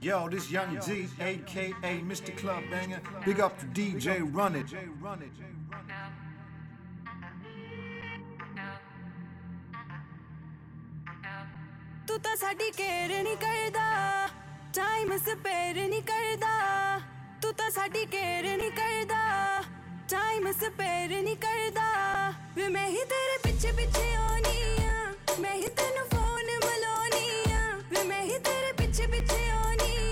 Yo, this Young D, aka Mr. Club Banger. Big up to DJ Run It. ਤੂੰ ਤਾਂ ਸਾਡੀ care ਨਹੀਂ ਕਰਦਾ ਟਾਈਮ ਸਪੇਅਰ ਨਹੀਂ ਕਰਦਾ ਤੂੰ ਤਾਂ ਸਾਡੀ ਕੇਅਰ ਨਹੀਂ ਕਰਦਾ ਟਾਈਮ ਸਪੇਅਰ ਨਹੀਂ ਕਰਦਾ ਵੇ ਮੈਂ ਹੀ ਤੇਰੇ ਪਿੱਛੇ ਪਿੱਛੇ ਆਉਣੀ ਆ ਮੈਂ ਹੀ ਤੈਨੂੰ ਫੋਨ ਮਲਾਉਣੀ ਆ ਵੇ ਮੈਂ ਹੀ ਤੇਰੇ bitte auch nie.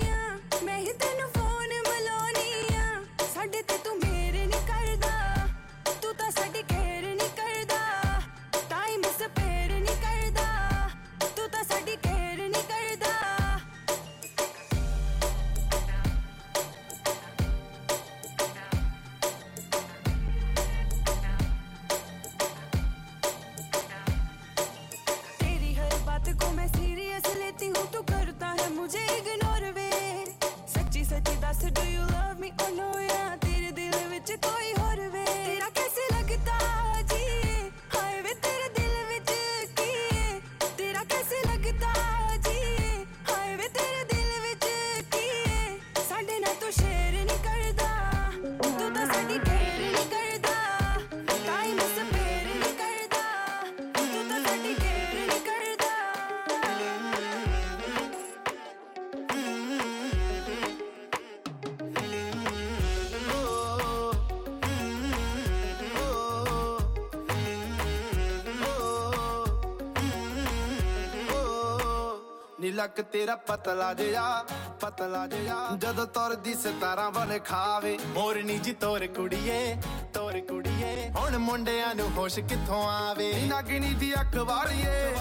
ਨੀ ਲੱਕ ਤੇਰਾ ਪਤਲਾ ਜਿਹਾ ਪਤਲਾ ਜਿਹਾ। ਜਦੋਂ ਤੁਰਦੀ ਸਿਤਾਰਾਂ ਬਨ ਖਾਵੇ ਮੋਰਨੀ ਜੀ ਤੋਰ ਕੁੜੀਏ ਤੋਰ ਕੁੜੀਏ। ਹੁਣ ਮੁੰਡਿਆਂ ਨੂੰ ਹੋਸ਼ ਕਿੱਥੋਂ ਆਵੇ? ਨੀ ਨਾਗਣੀ ਦੀ ਅੱਖ ਵਾਲੀਏ,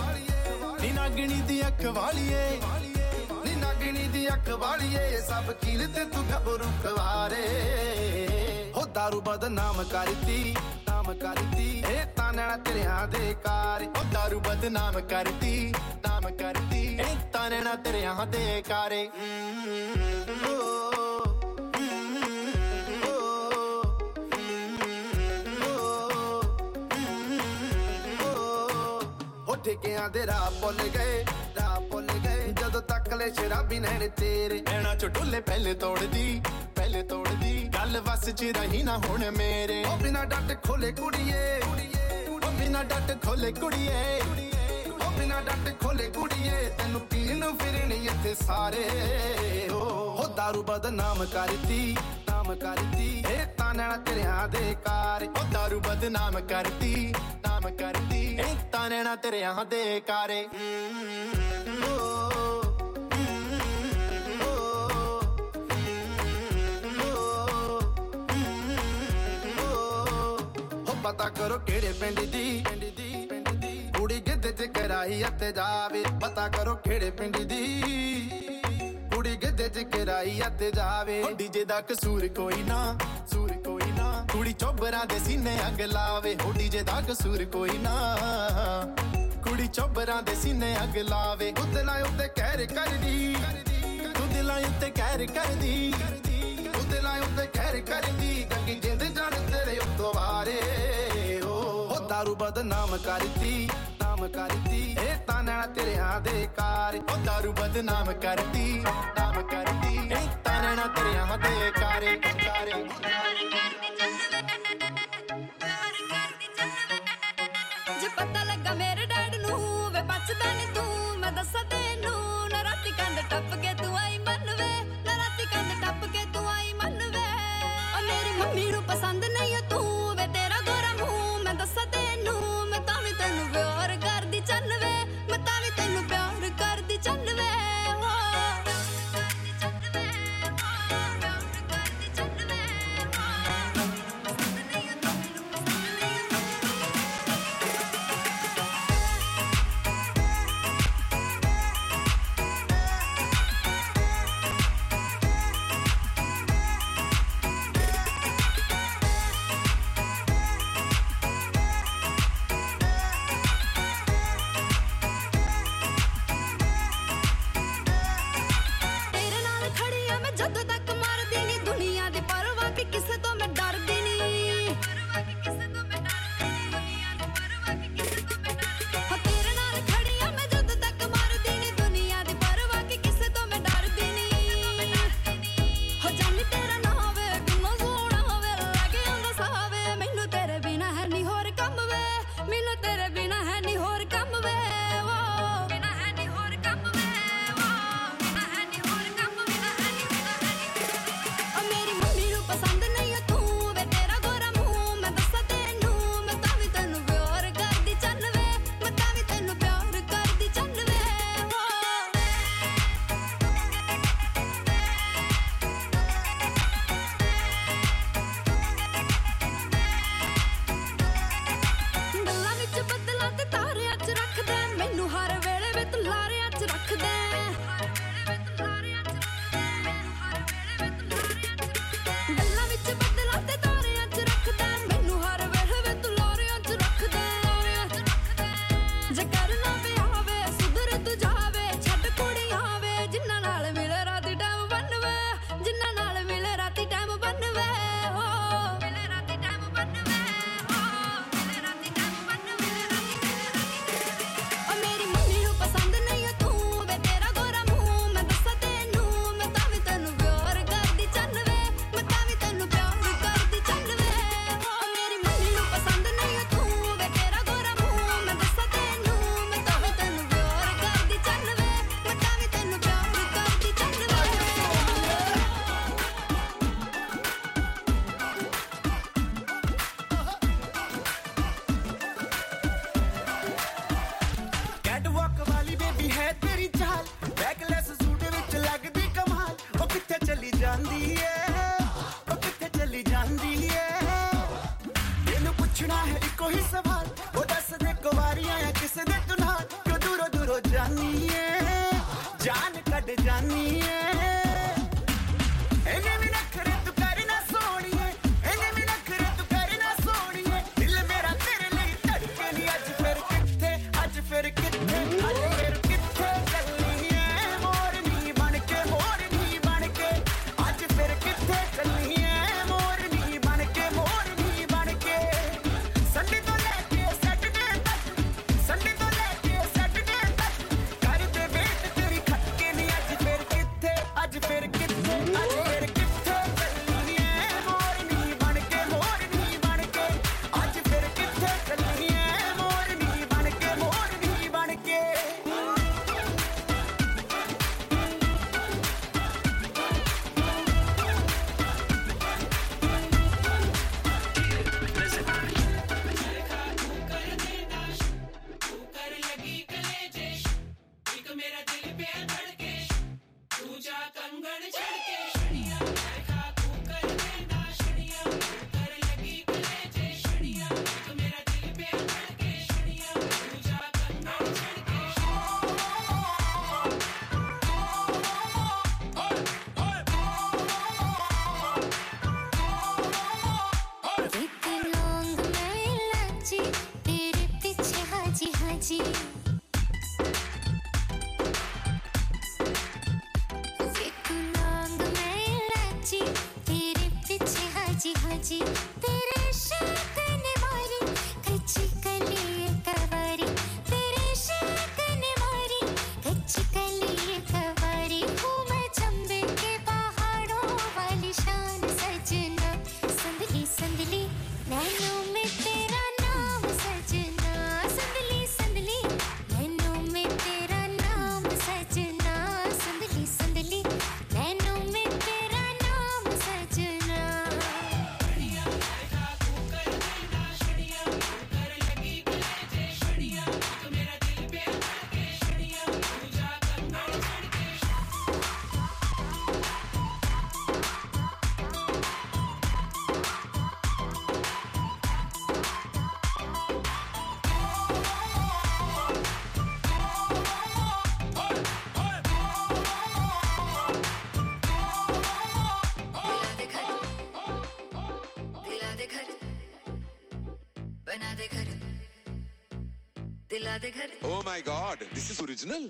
ਨੀ ਨਾਗਣੀ ਦੀ ਅੱਖ ਵਾਲੀਏ, ਨੀ ਨਾਗਣੀ ਦੀ ਅੱਖ ਵਾਲੀਏ। ਸਭ ਕੀਲ ਤੇ ਤੂੰ ਘਬਰੂ ਖਵਾਰੇ ਹੋ ਦਾਰੂ ਬਦਨਾਮ ਕਰਤੀ ਨਾਮ ਕਰਦੀ ਇਹ ਤਾਂ ਨੈਣਾ ਤੇਰਿਆਂ ਦੇ ਕਾਰ ਉਹ ਦਾਰੂ ਬਦਨਾਮ ਕਰਦੀ ਨਾਮ ਕਰਦੀ ਇਹ ਤਾਨਣਾ ਤੇਰਿਆਂ ਦੇ ਕਾਰੇ ਹੋ ਠੇਕਿਆਂ ਦੇ ਰਾਹ ਭੁੱਲ ਗਏ ਰਾਹ ਭੁੱਲ ਗਏ ਜਦੋਂ ਤੱਕ ਲੈ ਸ਼ਰਾਬੀ ਨੈਣ ਤੇਰੇ ਐਣਾ ਚ ਢੁੱਲੇ ਪਹਿਲੇ ਤੋੜਦੀ ਪਹਿਲੇ ਤੋੜਦੀ। ਗੱਲ ਵਸ ਚ ਰਹੀ ਨਾ ਹੁਣ ਮੇਰੇ। ਉਹ ਬਿਨਾ ਡੱਟ ਖੋਲੇ ਕੁੜੀਏ। ਉਹ ਬਿਨਾ ਡੱਟ ਖੋਲੇ ਕੁੜੀਏ। ਉਹ ਬਿਨਾ ਡੱਟ ਖੋਲੇ ਕੁੜੀਏ। ਤੈਨੂੰ ਪੀਣ ਫਿਰਣੀ ਇੱਥੇ ਸਾਰੇ। ਉਹ ਹੋ ਦਾਰੂ ਬਦਨਾਮ ਕਰਤੀ, ਨਾਮ ਕਰਤੀ। ਇਹ ਤਾਂ ਤੇਰਿਆਂ ਦੇ ਕਾਰ ਉਹ ਦਾਰੂ ਬਦਨਾਮ ਕਰਦੀ ਨਾਮ ਕਰਦੀ ਇਹ ਤਾਨਣਾ ਤੇਰਿਆਂ ਦੇ ਕਾਰੇ ਪਤਾ ਕਰੋ ਕਿਹੜੇ ਪਿੰਡ ਦੀ? ਕੁੜੀ ਗਿੱਧੇ ਚ ਕਰਾਈ ਅਤੇ ਜਾਵੇ ਪਤਾ ਕਰੋ ਕਿਹੜੇ ਪਿੰਡ ਦੀ? ਕੁੜੀ ਗਿੱਧੇ ਚ ਕਰਾਈ ਅਤੇ ਜਾਵੇ। ਡੀਜੇ ਦਾ ਕਸੂਰ ਕੋਈ ਨਾ ਸੂਰ ਕੋਈ ਨਾ। ਕੁੜੀ ਚੋਬਰਾਂ ਦੇ ਸੀਨੇ ਅੱਗ ਲਾਵੇ ਓ ਡੀਜੇ ਦਾ ਕਸੂਰ ਕੋਈ ਨਾ। ਕੁੜੀ ਚੋਬਰਾਂ ਦੇ ਸੀਨੇ ਅੱਗ ਲਾਵੇ। ਨਾ ਉੱਤੇ ਕਹਿਰ ਕਰਦੀ। ਤੂੰ ਦਿਲਾਂ ਉੱਤੇ ਕਹਿਰ ਕਰਦੀ। ਨਾ ਉੱਤੇ ਕਹਿਰ ਕਰਦੀ। ਗੰਗੀ ਜਿੰਦ ਜਾਣ ਤੇਰੇ ਉੱਤੋਂ ਵਾਰੇ। ਹੋ दारू बदनाम करती नाम करती ए ताना तेरे हाँ दे कार ओ दारू बदनाम करती नाम करती ए ताना तेरे हाँ दे कार ਜੇ ਪਤਾ ਲੱਗਾ ਮੇਰੇ ਡੈਡ ਨੂੰ ਵੇ ਬਚਦਾ ਨਹੀਂ ਤੂੰ ਮੈਂ ਦੱਸਾਂ ਤੈਨੂੰ ਨਾ ਰਾਤੀ ਕੰਨ ਟੱਪ ਗਿਆ ਜਾਨੀ ਏ ਜਾਨ ਕੱਢ ਜਾਨੀ ਏ Oh my god, this is original.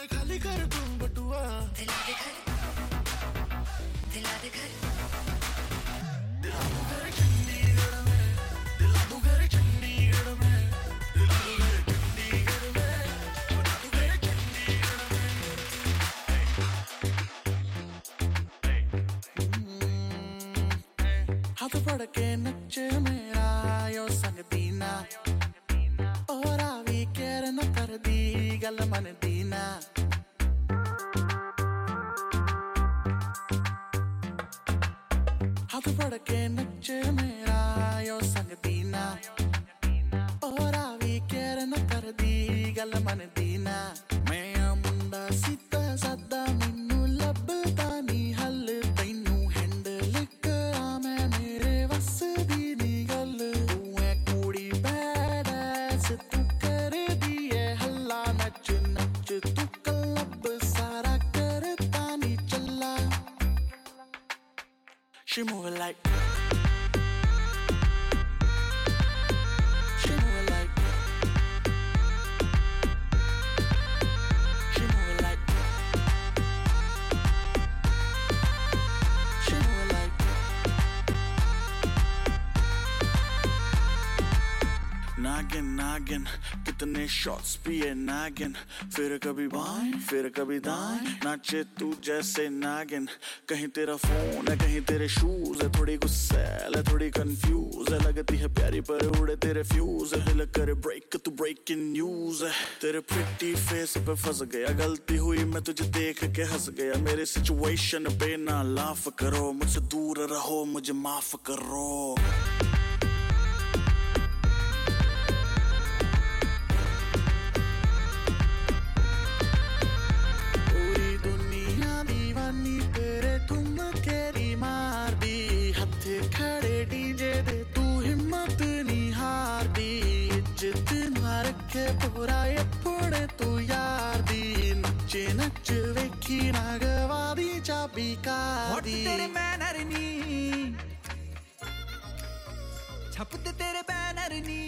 दे घर गुम बटुआ। दिला दे घर। दिला दे घर। हाथ पड़ के नचे मेरा यो संग दीना। और आवी केर न कर दी गल मन दीना। आंख फड़ के नच मेरा यो संग दीना और आवी केर न नागिन, कितने शॉट्स पिए नागिन। फिर कभी बाएँ, फिर कभी दाएँ। नाचे तू जैसे नागिन। कहीं तेरा फ़ोन है, कहीं तेरे शूज़ है। थोड़ी गुस्सैल है, थोड़ी कंफ्यूज है। लगती है प्यारी, पर उड़े तेरे फ्यूज है। दिल करे ब्रेक तू ब्रेकिंग न्यूज़ है। तेरे प्रिटी फेस पे फंस गया। गलती हुई, मैं तुझे देख के हंस गया। मेरे सिचुएशन पे ना लाफ करो। मुझसे दूर रहो, मुझे माफ़ करो। तेरे बैनर नी।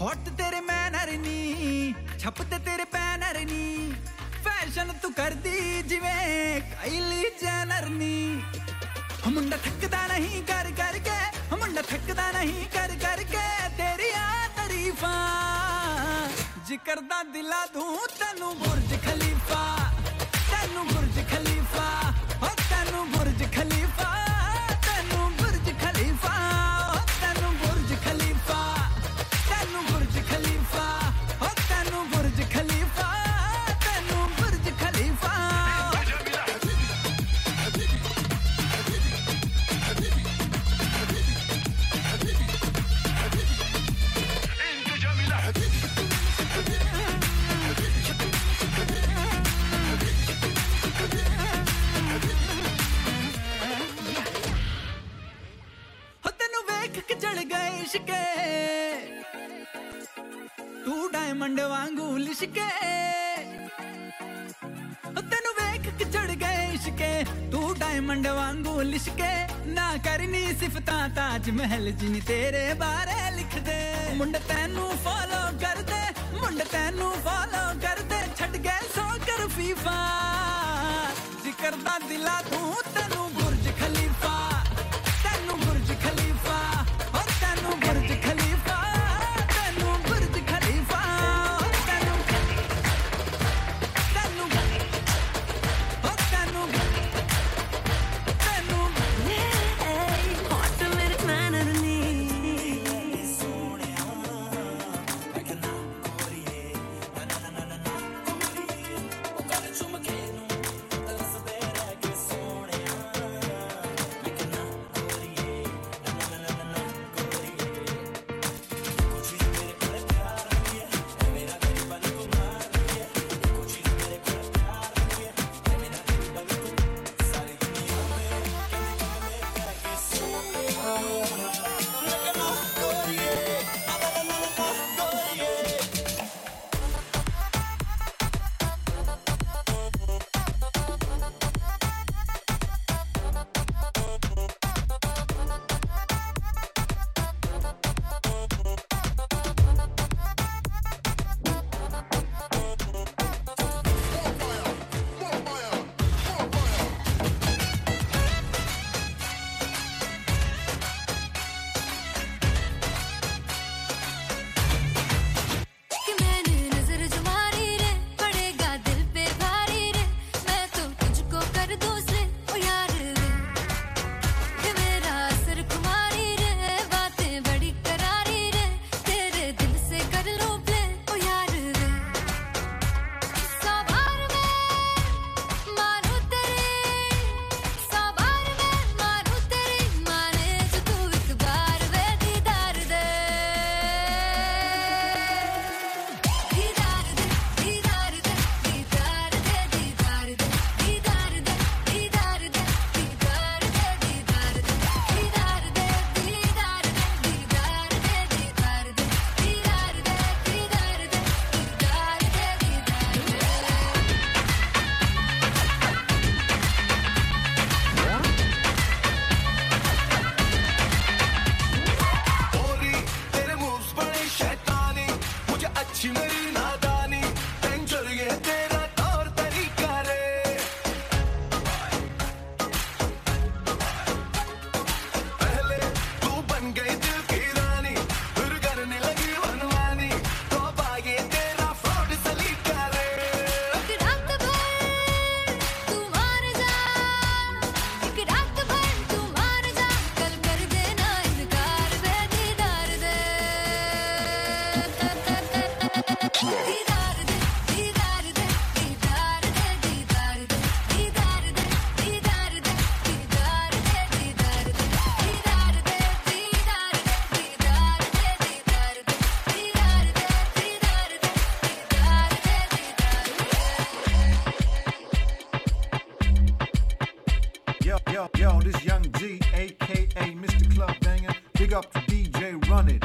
हॉट तेरे मैनर नी। छपते तेरे बैनर नी। फ़ैशन तू कर दी जिवें काइली जैनर नी। मुंडा थकदा नहीं कर कर के मुंडा थकदा नहीं कर कर के तेरी आ तारीफा। जिकरदा दिला दूँ तनु बुर्ज खल। ਤਾਜ ਮਹਿਲ ਜਿਨੀ ਤੇਰੇ ਬਾਰੇ ਲਿਖਦੇ। ਮੁੰਡ ਤੈਨੂੰ ਫੋਲੋ ਕਰਦੇ, ਮੁੰਡ ਤੈਨੂੰ ਫੋਲੋ ਕਰਦੇ। ਛੱਡ ਗਏ ਸੋ ਕਰ ਫੀਫਾ ਜ਼ਿਕਰ ਦਾ ਦਿਲਾ ਤੂੰ, ਤੈਨੂੰ yo, yo, yo, this young G, aka Mr. Club Banger. Big up to DJ Run It.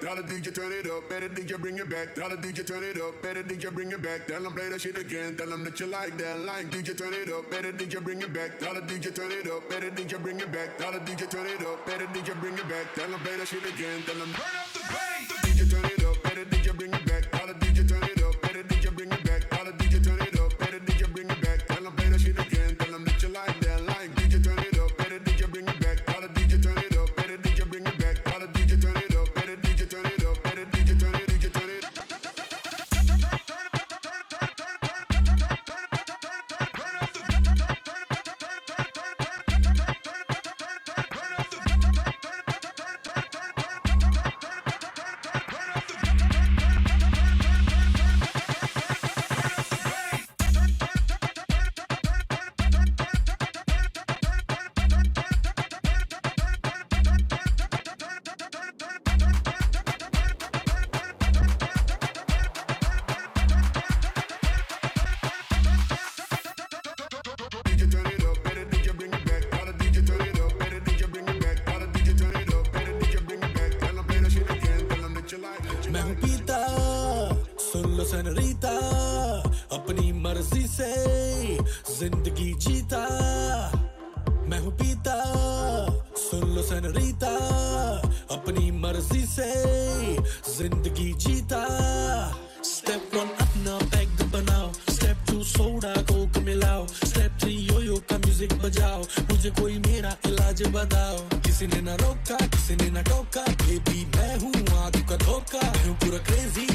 Dollar DJ turn it up, better DJ bring it back. Dollar DJ turn it up, better DJ bring it back. Tell them play that shit again. Tell them that you like that line. DJ turn it up, better DJ bring it back. Dollar DJ turn it up, better DJ bring it back. Dollar DJ turn it up, better DJ bring it back. Tell them play that shit again. Tell them turn up the bass. ज़िंदगी जीता। Step one अपना bag बनाओ। Step two soda coke मिलाओ। Step three yo yo का music बजाओ। मुझे कोई मेरा इलाज बताओ। किसी ने ना रोका, किसी ने ना टोका। बेबी मैं हूँ आग का धोखा। हूँ पूरा क्रेजी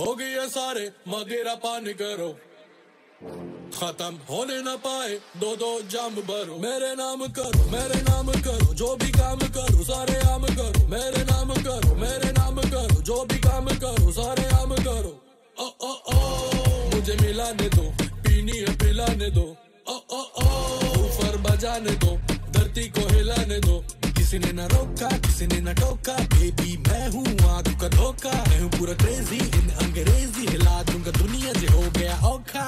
हो गई सारे, मगेरा पान करो। खत्म होने न पाए, दो दो जाम भरो। मेरे नाम करो, मेरे नाम करो, जो भी काम करो, सारे आम करो। मेरे नाम करो, मेरे नाम करो, जो भी काम करो, सारे आम करो। ओ ओ ओ, मुझे मिलाने दो, पीनी है पिलाने दो। ओ ओ ओ, ऊपर बजाने दो, धरती को हिलाने दो। किसी ने ना रोका, किसी ने ना टोका। बेबी मैं हूँ आग का धोखा। मैं हूँ पूरा क्रेजी इन अंग्रेज़ी। हिला दूँगा दुनिया जो हो गया औखा।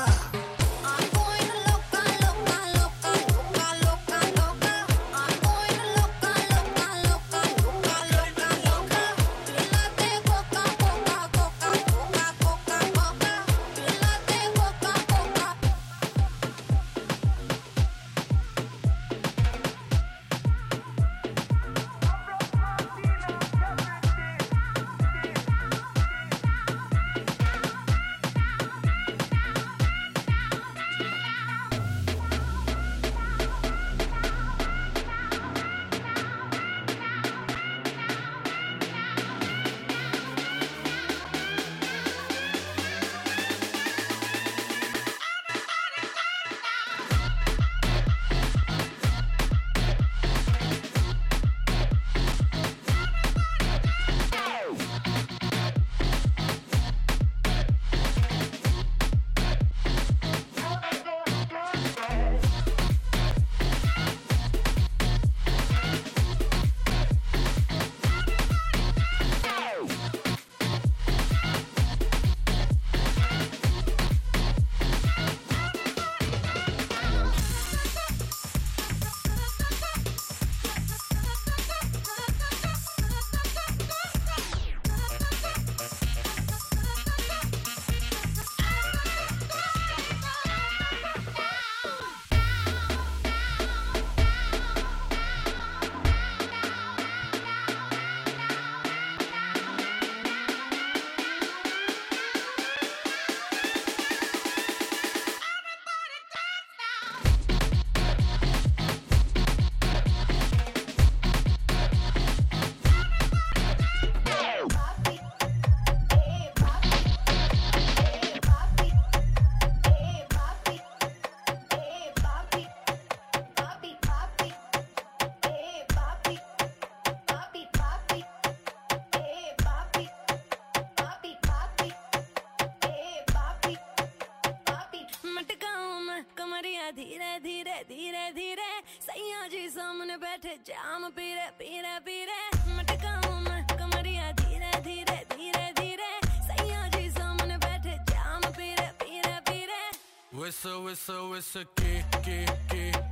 विस के के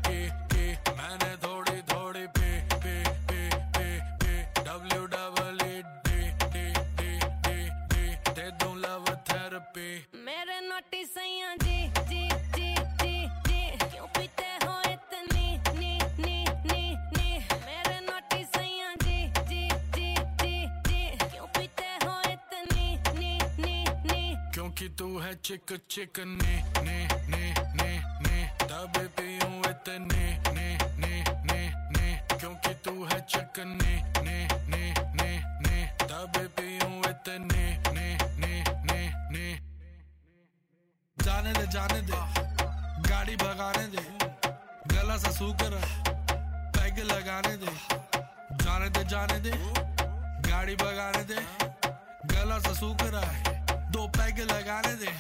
के के मैंने थोड़ी थोड़ी पे पे पे पे पे। W double E D D D D D दे दूँ लव थेरेपी मेरे नोटी सैया जी जी जी जी जी क्यों पीते हो इतनी नी नी नी नी? मेरे नोटी सैया जी जी जी जी जी क्यों पीते हो इतनी नी नी नी क्योंकि तू है चिक चिक ने ने ने ने। है ने ने ने ने तब पीऊं इतने ने ने ने ने जाने दे जाने दे, गाड़ी भगाने दे, गला सा सूकर पैग लगाने दे। जाने दे जाने दे, गाड़ी भगाने दे, गला सा है, दो पैग लगाने दे।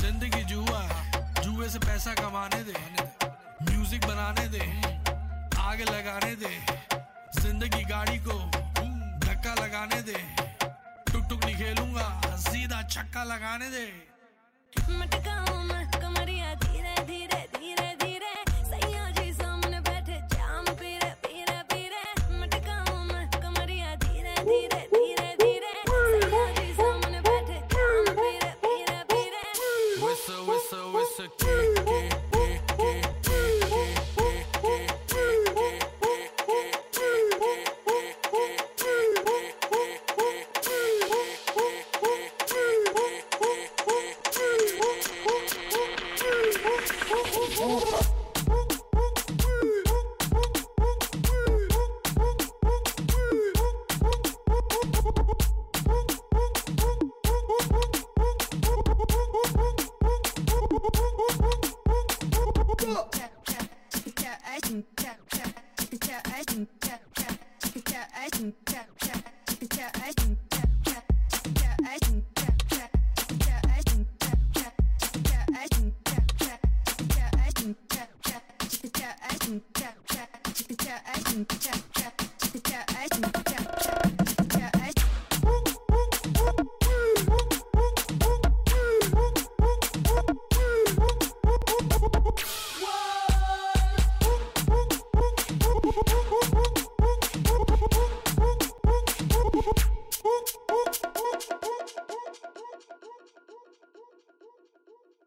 ज़िंदगी जुआ जुए से पैसा कमाने दे म्यूज़िक बनाने दे, आग लगाने दे। ज़िंदगी गाड़ी को धक्का लगाने दे। टुक टुक नहीं खेलूँगा, सीधा छक्का लगाने दे। मटका मैं मरिया, धीरे धीरे।